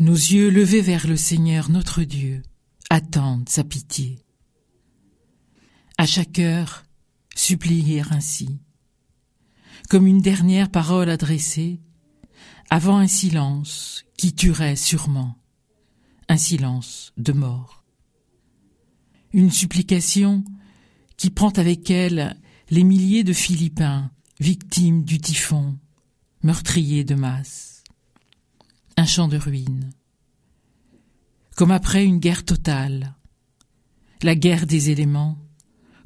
Nos yeux levés vers le Seigneur notre Dieu attendent sa pitié. À chaque heure, supplier ainsi, comme une dernière parole adressée, avant un silence qui tuerait sûrement, un silence de mort. Une supplication qui prend avec elle les milliers de Philippins victimes du typhon, meurtriers de masse. Champ de ruines. Comme après une guerre totale, la guerre des éléments,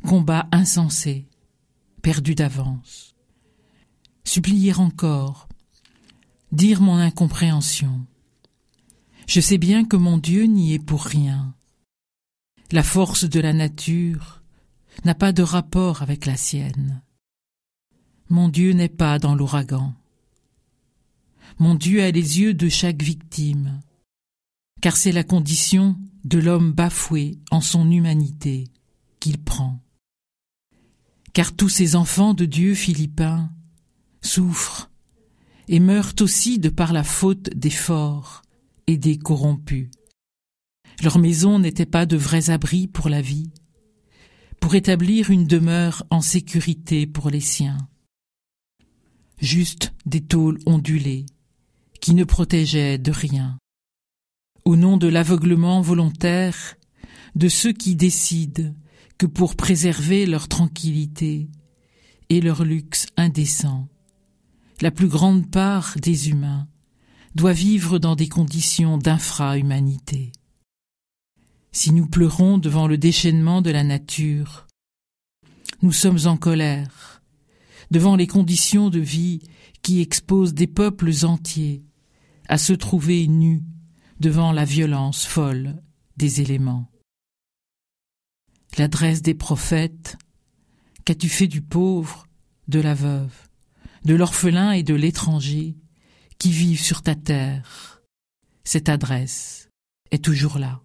combat insensé, perdu d'avance. Supplier encore, dire mon incompréhension. Je sais bien que mon Dieu n'y est pour rien. La force de la nature n'a pas de rapport avec la sienne. Mon Dieu n'est pas dans l'ouragan. Mon Dieu a les yeux de chaque victime, car c'est la condition de l'homme bafoué en son humanité qu'il prend. Car tous ces enfants de Dieu philippins souffrent et meurent aussi de par la faute des forts et des corrompus. Leur maison n'était pas de vrais abris pour la vie, pour établir une demeure en sécurité pour les siens. Juste des tôles ondulées, qui ne protégeaient de rien. Au nom de l'aveuglement volontaire de ceux qui décident que pour préserver leur tranquillité et leur luxe indécent, la plus grande part des humains doit vivre dans des conditions d'infra-humanité. Si nous pleurons devant le déchaînement de la nature, nous sommes en colère devant les conditions de vie qui exposent des peuples entiers à se trouver nus devant la violence folle des éléments. L'adresse des prophètes, qu'as-tu fait du pauvre, de la veuve, de l'orphelin et de l'étranger qui vivent sur ta terre? Cette adresse est toujours là.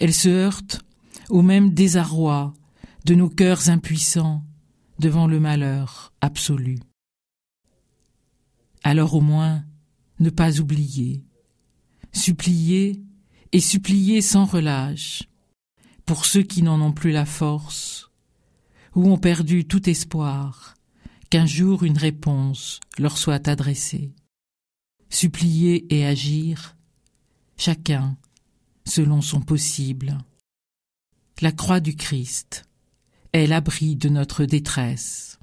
Elle se heurte au même désarroi de nos cœurs impuissants devant le malheur absolu. Alors au moins, ne pas oublier, supplier et supplier sans relâche, pour ceux qui n'en ont plus la force, ou ont perdu tout espoir qu'un jour une réponse leur soit adressée. Supplier et agir, chacun selon son possible. La croix du Christ est l'abri de notre détresse.